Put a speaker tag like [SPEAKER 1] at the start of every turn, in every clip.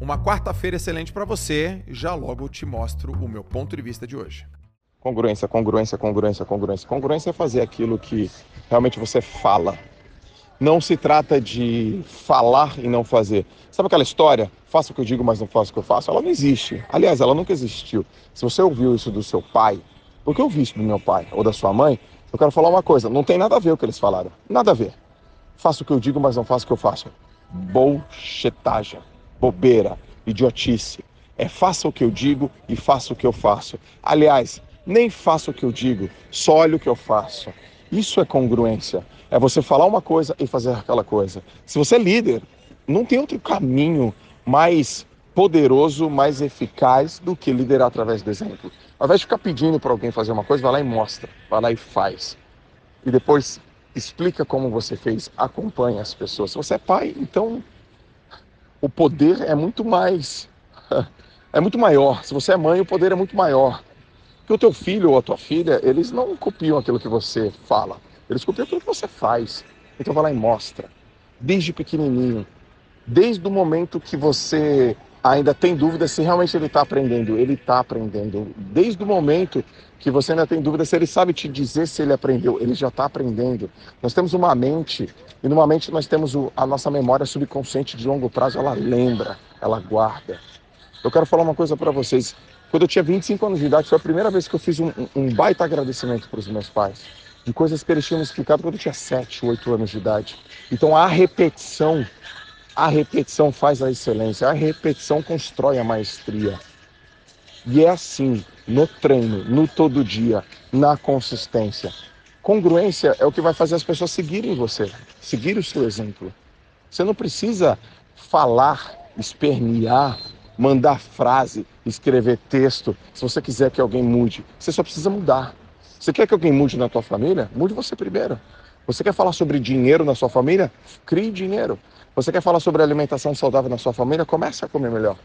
[SPEAKER 1] Uma quarta-feira excelente para você. Já logo te mostro o meu ponto de vista de hoje.
[SPEAKER 2] Congruência, congruência, congruência, congruência. Congruência é fazer aquilo que realmente você fala. Não se trata de falar e não fazer. Sabe aquela história? Faça o que eu digo, mas não faça o que eu faço? Ela não existe. Aliás, ela nunca existiu. Se você ouviu isso do seu pai, porque eu ouvi isso do meu pai ou da sua mãe, eu quero falar uma coisa. Não tem nada a ver o que eles falaram. Nada a ver. Faça o que eu digo, mas não faça o que eu faço. Bullshitagem. Bobeira. Idiotice. É faça o que eu digo e faça o que eu faço. Aliás, nem faça o que eu digo, só olhe o que eu faço. Isso é congruência. É você falar uma coisa e fazer aquela coisa. Se você é líder, não tem outro caminho mais poderoso, mais eficaz do que liderar através do exemplo. Ao invés de ficar pedindo para alguém fazer uma coisa, vai lá e mostra, vai lá e faz. E depois explica como você fez, acompanha as pessoas. Se você é pai, então o poder é muito mais é muito maior. Se você é mãe, o poder é muito maior. Porque o teu filho ou a tua filha, eles não copiam aquilo que você fala. Eles copiam aquilo que você faz. Então vai lá e mostra. Desde pequenininho. Desde o momento que você ainda tem dúvida se realmente ele está aprendendo. Ele está aprendendo. Desde o momento que você ainda tem dúvida se ele sabe te dizer se ele aprendeu. Ele já está aprendendo. Nós temos uma mente, e numa mente nós temos a nossa memória subconsciente de longo prazo. Ela lembra, ela guarda. Eu quero falar uma coisa para vocês. Quando eu tinha 25 anos de idade, foi a primeira vez que eu fiz um, um baita agradecimento para os meus pais. De coisas que eles tinham me explicado quando eu tinha 7, 8 anos de idade. Então a repetição, a repetição faz a excelência, a repetição constrói a maestria. E é assim, no treino, no todo dia, na consistência. Congruência é o que vai fazer as pessoas seguirem você, seguir o seu exemplo. Você não precisa falar, espernear, mandar frase, escrever texto, se você quiser que alguém mude. Você só precisa mudar. Você quer que alguém mude na tua família? Mude você primeiro. Você quer falar sobre dinheiro na sua família? Crie dinheiro. Você quer falar sobre alimentação saudável na sua família? Comece a comer melhor.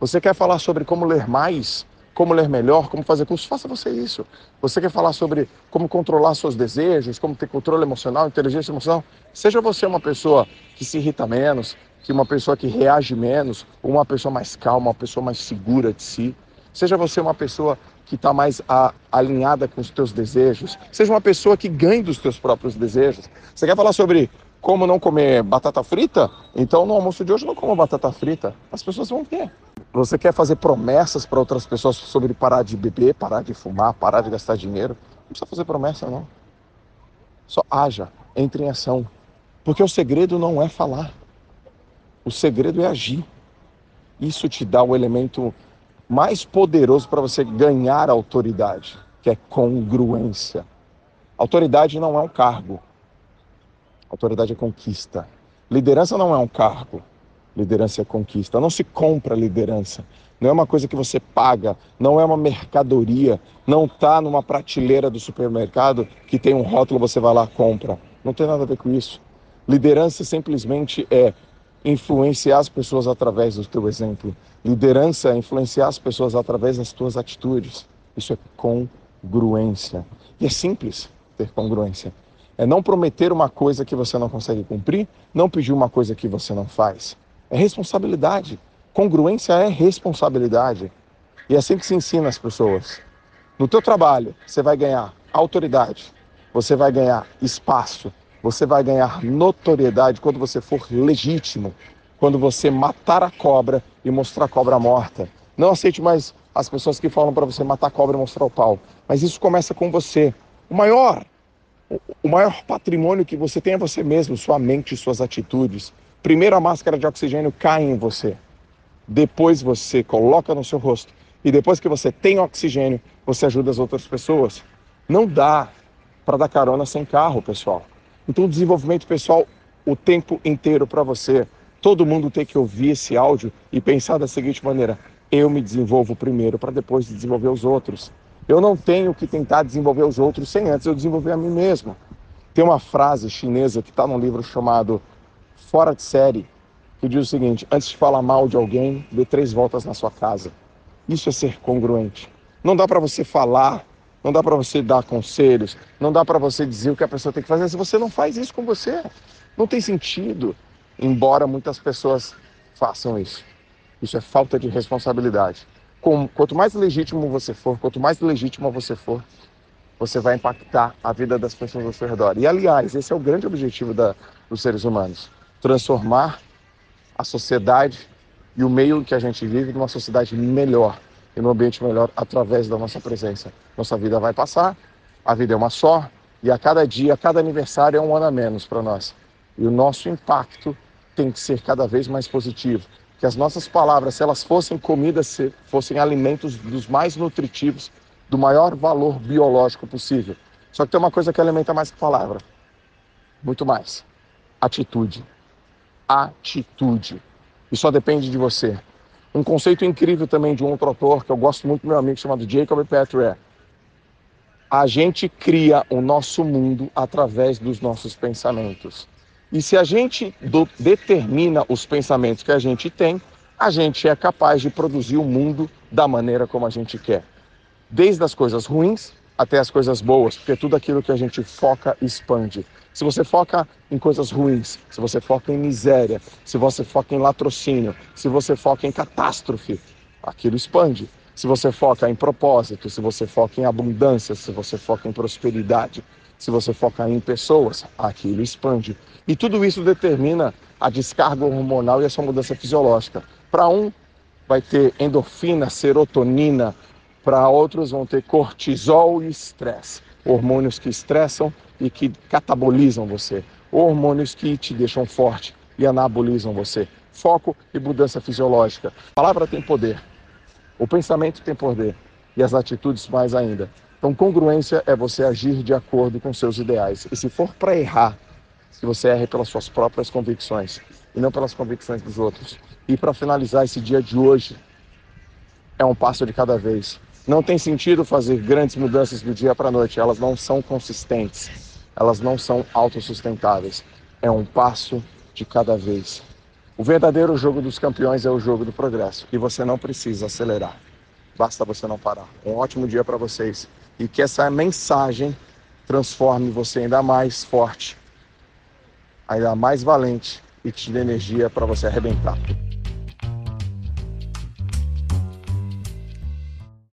[SPEAKER 2] Você quer falar sobre como ler mais? Como ler melhor? Como fazer curso? Faça você isso. Você quer falar sobre como controlar seus desejos? Como ter controle emocional, inteligência emocional? Seja você uma pessoa que se irrita menos, que uma pessoa que reage menos, uma pessoa mais calma, uma pessoa mais segura de si. Seja você uma pessoa que está mais a, alinhada com os teus desejos. Seja uma pessoa que ganhe dos teus próprios desejos. Você quer falar sobre como não comer batata frita? Então no almoço de hoje não coma batata frita. As pessoas vão ver. Você quer fazer promessas para outras pessoas sobre parar de beber, parar de fumar, parar de gastar dinheiro? Não precisa fazer promessa, não. Só haja, entre em ação. Porque o segredo não é falar. O segredo é agir. Isso te dá o elemento mais poderoso para você ganhar autoridade, que é congruência. Autoridade não é um cargo. Autoridade é conquista. Liderança não é um cargo. Liderança é conquista. Não se compra liderança. Não é uma coisa que você paga, não é uma mercadoria, não está numa prateleira do supermercado que tem um rótulo, você vai lá compra. Não tem nada a ver com isso. Liderança simplesmente é influenciar as pessoas através do teu exemplo. Liderança é influenciar as pessoas através das tuas atitudes. Isso é congruência. E é simples ter congruência. É não prometer uma coisa que você não consegue cumprir, não pedir uma coisa que você não faz. É responsabilidade. Congruência é responsabilidade. E é assim que se ensina as pessoas. No teu trabalho, você vai ganhar autoridade, você vai ganhar espaço, você vai ganhar notoriedade quando você for legítimo, quando você matar a cobra e mostrar a cobra morta. Não aceite mais as pessoas que falam para você matar a cobra e mostrar o pau. Mas isso começa com você. O maior, o maior patrimônio que você tem é você mesmo, sua mente, suas atitudes. Primeiro a máscara de oxigênio cai em você. Depois você coloca no seu rosto. E depois que você tem oxigênio, você ajuda as outras pessoas. Não dá para dar carona sem carro, pessoal. Então, desenvolvimento pessoal o tempo inteiro para você. Todo mundo tem que ouvir esse áudio e pensar da seguinte maneira: eu me desenvolvo primeiro para depois desenvolver os outros. Eu não tenho que tentar desenvolver os outros sem antes eu desenvolver a mim mesmo. Tem uma frase chinesa que está num livro chamado Fora de Série, que diz o seguinte: antes de falar mal de alguém, dê três voltas na sua casa. Isso é ser congruente. Não dá para você falar não dá para você dar conselhos, não dá para você dizer o que a pessoa tem que fazer se você não faz isso com você. Não tem sentido, embora muitas pessoas façam isso. Isso é falta de responsabilidade. Quanto mais legítimo você for, quanto mais legítima você for, você vai impactar a vida das pessoas ao seu redor. E, aliás, esse é o grande objetivo da, dos seres humanos: transformar a sociedade e o meio que a gente vive numa sociedade melhor e num ambiente melhor através da nossa presença. Nossa vida vai passar, a vida é uma só, e a cada dia, a cada aniversário é um ano a menos para nós. E o nosso impacto tem que ser cada vez mais positivo. Que as nossas palavras, se elas fossem comidas, se fossem alimentos dos mais nutritivos, do maior valor biológico possível. Só que tem uma coisa que alimenta mais que palavra. Muito mais. Atitude. Atitude. E só depende de você. Um conceito incrível também de um outro autor que eu gosto muito meu amigo chamado Jacob Petrie é a gente cria o nosso mundo através dos nossos pensamentos. E se a gente do, determina os pensamentos que a gente tem, a gente é capaz de produzir o mundo da maneira como a gente quer. Desde as coisas ruins até as coisas boas, porque tudo aquilo que a gente foca expande. Se você foca em coisas ruins, se você foca em miséria, se você foca em latrocínio, se você foca em catástrofe, aquilo expande. Se você foca em propósito, se você foca em abundância, se você foca em prosperidade, se você foca em pessoas, aquilo expande. E tudo isso determina a descarga hormonal e a sua mudança fisiológica. Para um, vai ter endorfina, serotonina, para outros vão ter cortisol e estresse, hormônios que estressam e que catabolizam você, hormônios que te deixam forte e anabolizam você. Foco e mudança fisiológica. A palavra tem poder. O pensamento tem poder e as atitudes mais ainda. Então, congruência é você agir de acordo com seus ideais. E se for para errar, que você erre pelas suas próprias convicções e não pelas convicções dos outros. E para finalizar esse dia de hoje, é um passo de cada vez. Não tem sentido fazer grandes mudanças do dia para a noite, elas não são consistentes, elas não são autossustentáveis. É um passo de cada vez. O verdadeiro jogo dos campeões é o jogo do progresso e você não precisa acelerar. Basta você não parar. Um ótimo dia para vocês e que essa mensagem transforme você ainda mais forte, ainda mais valente e te dê energia para você arrebentar.